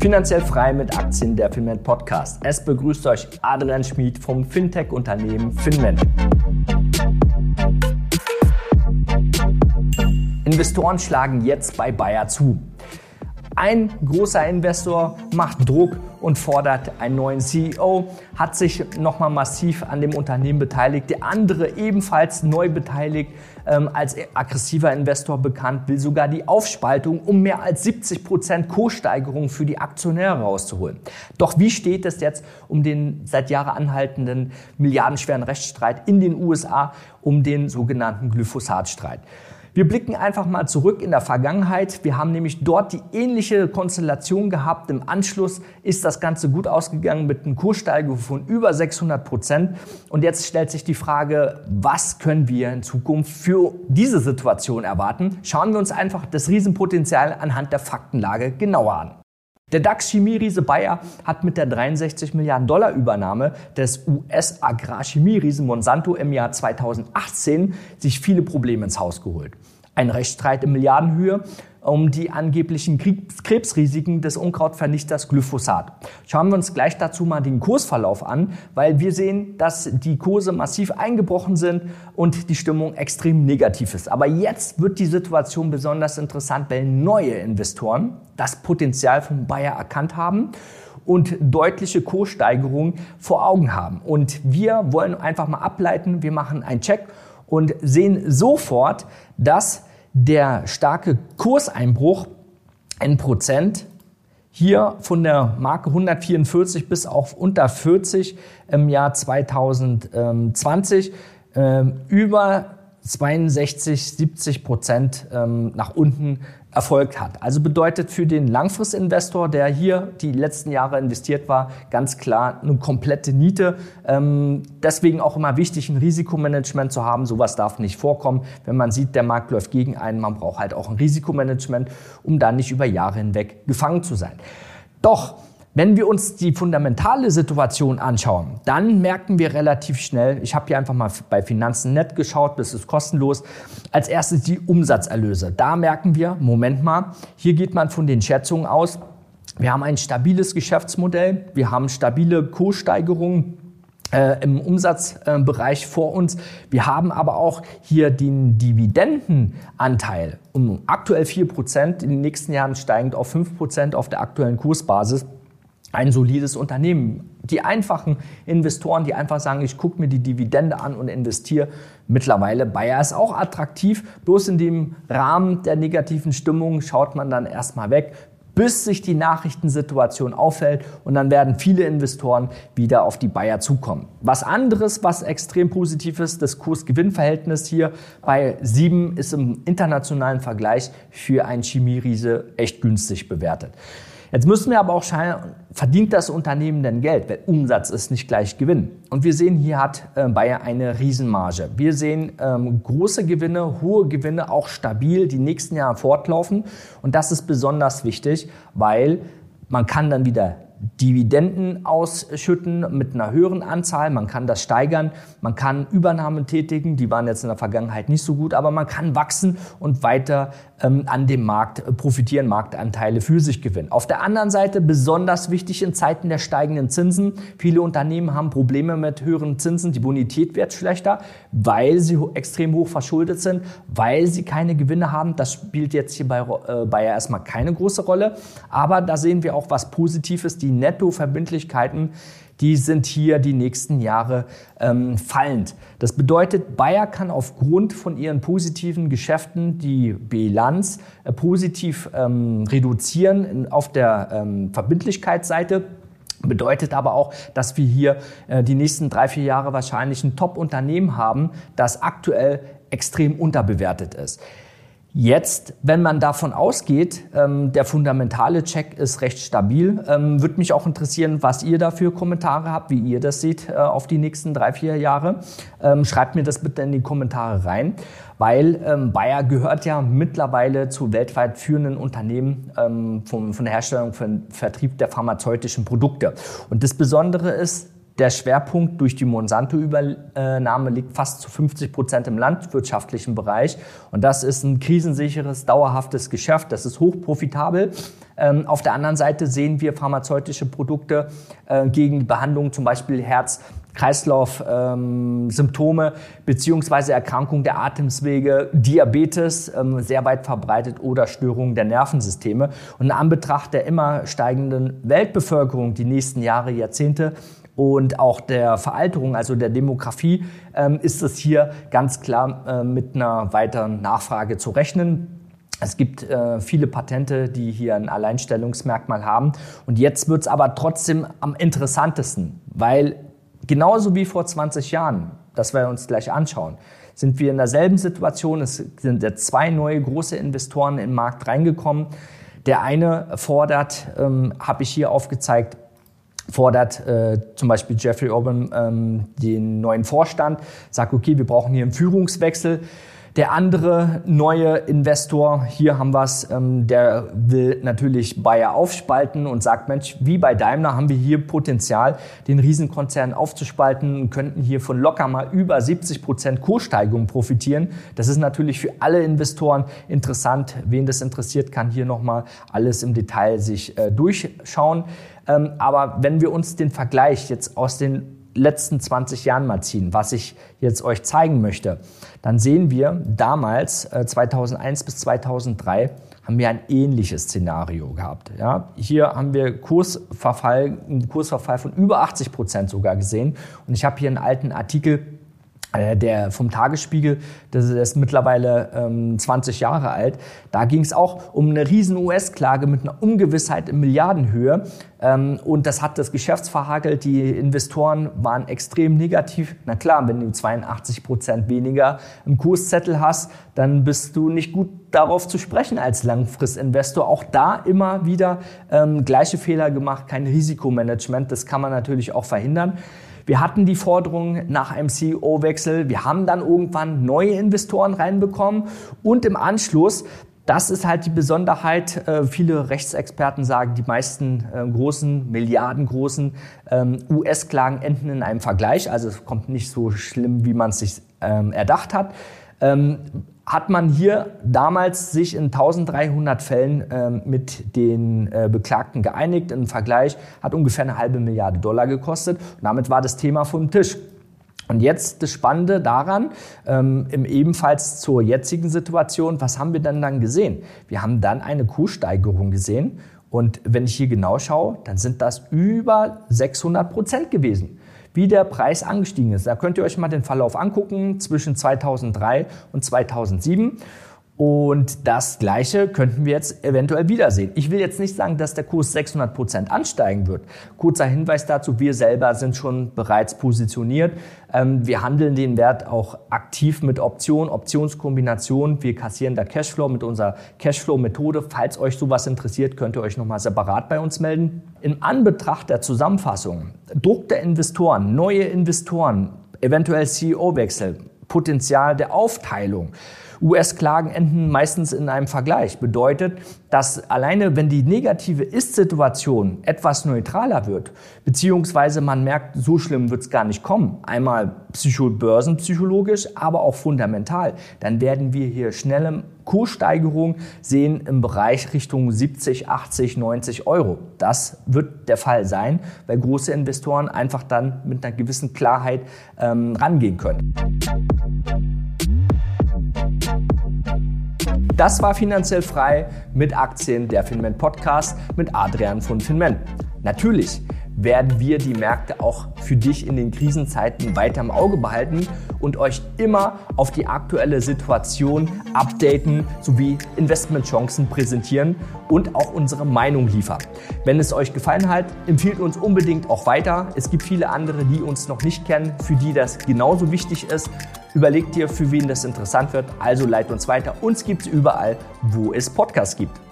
Finanziell frei mit Aktien der Finment Podcast. Es begrüßt euch Adrian Schmid vom Fintech-Unternehmen Finment. Investoren schlagen jetzt bei Bayer zu. Ein großer Investor macht Druck und fordert einen neuen CEO, hat sich nochmal massiv an dem Unternehmen beteiligt. Der andere ebenfalls neu beteiligt, ähm, als aggressiver Investor bekannt, will sogar die Aufspaltung um mehr als 70 Prozent Co-Steigerung für die Aktionäre rauszuholen. Doch wie steht es jetzt um den seit Jahren anhaltenden milliardenschweren Rechtsstreit in den USA um den sogenannten Glyphosatstreit? Wir blicken einfach mal zurück in der Vergangenheit. Wir haben nämlich dort die ähnliche Konstellation gehabt. Im Anschluss ist das Ganze gut ausgegangen mit einer Kurssteigerung von über 600 Prozent. Und jetzt stellt sich die Frage, was können wir in Zukunft für diese Situation erwarten? Schauen wir uns einfach das Riesenpotenzial anhand der Faktenlage genauer an. Der DAX-Chemieriese Bayer hat mit der 63 Milliarden Dollar Übernahme des US-Agrarchemieriesen Monsanto im Jahr 2018 sich viele Probleme ins Haus geholt. Ein Rechtsstreit in Milliardenhöhe um die angeblichen Krebsrisiken des Unkrautvernichters Glyphosat. Schauen wir uns gleich dazu mal den Kursverlauf an, weil wir sehen, dass die Kurse massiv eingebrochen sind und die Stimmung extrem negativ ist. Aber jetzt wird die Situation besonders interessant, weil neue Investoren das Potenzial von Bayer erkannt haben und deutliche Kurssteigerungen vor Augen haben. Und wir wollen einfach mal ableiten, wir machen einen Check und sehen sofort, dass der starke Kurseinbruch in Prozent hier von der Marke 144 bis auf unter 40 im Jahr 2020 äh, über 62, 70 Prozent ähm, nach unten erfolgt hat. Also bedeutet für den Langfristinvestor, der hier die letzten Jahre investiert war, ganz klar eine komplette Niete. Ähm, deswegen auch immer wichtig, ein Risikomanagement zu haben. Sowas darf nicht vorkommen. Wenn man sieht, der Markt läuft gegen einen, man braucht halt auch ein Risikomanagement, um dann nicht über Jahre hinweg gefangen zu sein. Doch wenn wir uns die fundamentale Situation anschauen, dann merken wir relativ schnell, ich habe hier einfach mal bei Finanzen.net geschaut, das ist kostenlos, als erstes die Umsatzerlöse. Da merken wir, Moment mal, hier geht man von den Schätzungen aus, wir haben ein stabiles Geschäftsmodell, wir haben stabile Kurssteigerungen, äh, im Umsatzbereich vor uns. Wir haben aber auch hier den Dividendenanteil um aktuell 4%, in den nächsten Jahren steigend auf 5% auf der aktuellen Kursbasis ein solides Unternehmen. Die einfachen Investoren, die einfach sagen, ich gucke mir die Dividende an und investiere, mittlerweile Bayer ist auch attraktiv. Bloß in dem Rahmen der negativen Stimmung schaut man dann erstmal weg, bis sich die Nachrichtensituation auffällt und dann werden viele Investoren wieder auf die Bayer zukommen. Was anderes, was extrem positiv ist, das Kurs-Gewinn-Verhältnis hier bei 7 ist im internationalen Vergleich für ein Chemieriese echt günstig bewertet. Jetzt müssen wir aber auch schauen, verdient das Unternehmen denn Geld? Weil Umsatz ist nicht gleich Gewinn. Und wir sehen, hier hat äh, Bayer eine Riesenmarge. Wir sehen ähm, große Gewinne, hohe Gewinne, auch stabil die nächsten Jahre fortlaufen. Und das ist besonders wichtig, weil man kann dann wieder Dividenden ausschütten mit einer höheren Anzahl. Man kann das steigern. Man kann Übernahmen tätigen. Die waren jetzt in der Vergangenheit nicht so gut, aber man kann wachsen und weiter ähm, an dem Markt profitieren, Marktanteile für sich gewinnen. Auf der anderen Seite besonders wichtig in Zeiten der steigenden Zinsen. Viele Unternehmen haben Probleme mit höheren Zinsen. Die Bonität wird schlechter, weil sie extrem hoch verschuldet sind, weil sie keine Gewinne haben. Das spielt jetzt hier bei äh, Bayer erstmal keine große Rolle. Aber da sehen wir auch was Positives. Die Nettoverbindlichkeiten die sind hier die nächsten Jahre ähm, fallend. Das bedeutet, Bayer kann aufgrund von ihren positiven Geschäften die Bilanz äh, positiv ähm, reduzieren in, auf der ähm, Verbindlichkeitsseite. Bedeutet aber auch, dass wir hier äh, die nächsten drei, vier Jahre wahrscheinlich ein Top-Unternehmen haben, das aktuell extrem unterbewertet ist. Jetzt, wenn man davon ausgeht, ähm, der fundamentale Check ist recht stabil, ähm, würde mich auch interessieren, was ihr da für Kommentare habt, wie ihr das seht äh, auf die nächsten drei, vier Jahre. Ähm, schreibt mir das bitte in die Kommentare rein, weil ähm, Bayer gehört ja mittlerweile zu weltweit führenden Unternehmen ähm, vom, von der Herstellung von Vertrieb der pharmazeutischen Produkte. Und das Besondere ist, Der Schwerpunkt durch die Monsanto-Übernahme liegt fast zu 50 Prozent im landwirtschaftlichen Bereich. Und das ist ein krisensicheres, dauerhaftes Geschäft. Das ist hochprofitabel. Ähm, auf der anderen Seite sehen wir pharmazeutische Produkte äh, gegen Behandlungen, zum Beispiel Herz, Kreislauf-Symptome ähm, beziehungsweise Erkrankung der Atemwege, Diabetes ähm, sehr weit verbreitet oder Störungen der Nervensysteme. Und in Anbetracht der immer steigenden Weltbevölkerung die nächsten Jahre, Jahrzehnte und auch der Veralterung, also der Demografie, ähm, ist es hier ganz klar äh, mit einer weiteren Nachfrage zu rechnen. Es gibt äh, viele Patente, die hier ein Alleinstellungsmerkmal haben. Und jetzt wird es aber trotzdem am interessantesten, weil genauso wie vor 20 Jahren, das wir uns gleich anschauen, sind wir in derselben Situation. Es sind jetzt zwei neue große Investoren in den Markt reingekommen. Der eine fordert, ähm, habe ich hier aufgezeigt, fordert äh, zum Beispiel Jeffrey Obama ähm, den neuen Vorstand, sagt, okay, wir brauchen hier einen Führungswechsel. Der andere neue Investor, hier haben wir es, ähm, der will natürlich Bayer aufspalten und sagt, Mensch, wie bei Daimler haben wir hier Potenzial, den Riesenkonzern aufzuspalten und könnten hier von locker mal über 70 Prozent Kurssteigerung profitieren. Das ist natürlich für alle Investoren interessant. Wen das interessiert, kann hier nochmal alles im Detail sich äh, durchschauen. Ähm, aber wenn wir uns den Vergleich jetzt aus den letzten 20 Jahren mal ziehen, was ich jetzt euch zeigen möchte, dann sehen wir damals, äh, 2001 bis 2003, haben wir ein ähnliches Szenario gehabt. Ja, hier haben wir Kursverfall, einen Kursverfall von über 80 Prozent sogar gesehen. Und ich habe hier einen alten Artikel äh, der vom Tagesspiegel, das ist mittlerweile ähm, 20 Jahre alt. Da ging es auch um eine riesen US-Klage mit einer Ungewissheit in Milliardenhöhe. Ähm, und das hat das Geschäft verhagelt. Die Investoren waren extrem negativ. Na klar, wenn du 82 Prozent weniger im Kurszettel hast, dann bist du nicht gut darauf zu sprechen als Langfristinvestor. Auch da immer wieder ähm, gleiche Fehler gemacht, kein Risikomanagement. Das kann man natürlich auch verhindern. Wir hatten die Forderung nach einem CEO-Wechsel. Wir haben dann irgendwann neue Investoren reinbekommen und im Anschluss das ist halt die Besonderheit. Äh, viele Rechtsexperten sagen, die meisten äh, großen, milliardengroßen ähm, US-Klagen enden in einem Vergleich. Also es kommt nicht so schlimm, wie man es sich ähm, erdacht hat. Ähm, hat man hier damals sich in 1300 Fällen ähm, mit den äh, Beklagten geeinigt. Im Vergleich hat ungefähr eine halbe Milliarde Dollar gekostet. Und damit war das Thema vom Tisch. Und jetzt das Spannende daran, ähm, im ebenfalls zur jetzigen Situation, was haben wir denn dann gesehen? Wir haben dann eine Kurssteigerung gesehen. Und wenn ich hier genau schaue, dann sind das über 600 Prozent gewesen wie der Preis angestiegen ist. Da könnt ihr euch mal den Verlauf angucken zwischen 2003 und 2007. Und das Gleiche könnten wir jetzt eventuell wiedersehen. Ich will jetzt nicht sagen, dass der Kurs 600 Prozent ansteigen wird. Kurzer Hinweis dazu, wir selber sind schon bereits positioniert. Ähm, wir handeln den Wert auch aktiv mit Optionen, Optionskombinationen. Wir kassieren da Cashflow mit unserer Cashflow-Methode. Falls euch sowas interessiert, könnt ihr euch nochmal separat bei uns melden. In Anbetracht der Zusammenfassung, Druck der Investoren, neue Investoren, eventuell CEO-Wechsel, Potenzial der Aufteilung, US-Klagen enden meistens in einem Vergleich. Bedeutet, dass alleine wenn die negative Ist-Situation etwas neutraler wird, beziehungsweise man merkt, so schlimm wird es gar nicht kommen, einmal psycho börsenpsychologisch, aber auch fundamental, dann werden wir hier schnelle Kurssteigerung sehen im Bereich Richtung 70, 80, 90 Euro. Das wird der Fall sein, weil große Investoren einfach dann mit einer gewissen Klarheit ähm, rangehen können. Das war finanziell frei mit Aktien der Finment Podcast mit Adrian von Finment. Natürlich werden wir die Märkte auch für dich in den Krisenzeiten weiter im Auge behalten und euch immer auf die aktuelle Situation updaten sowie Investmentchancen präsentieren und auch unsere Meinung liefern. Wenn es euch gefallen hat, empfiehlt uns unbedingt auch weiter. Es gibt viele andere, die uns noch nicht kennen, für die das genauso wichtig ist. Überlegt dir, für wen das interessant wird, also leitet uns weiter. Uns gibt es überall, wo es Podcasts gibt.